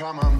come on.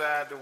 side to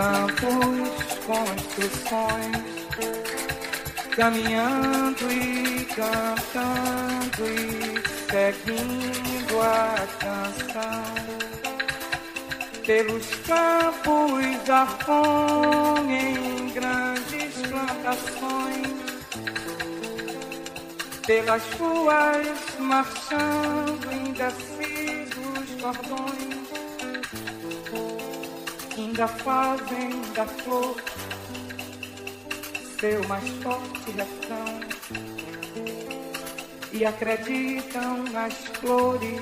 upside the wall. caminhando e cantando e seguindo sua canção. Pelos campos da fome em grandes plantações, pelas ruas marchando indecisos cordões, ainda fazem da flor seu mais forte refrão e acreditam nas flores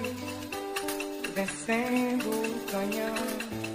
vencendo o canhão.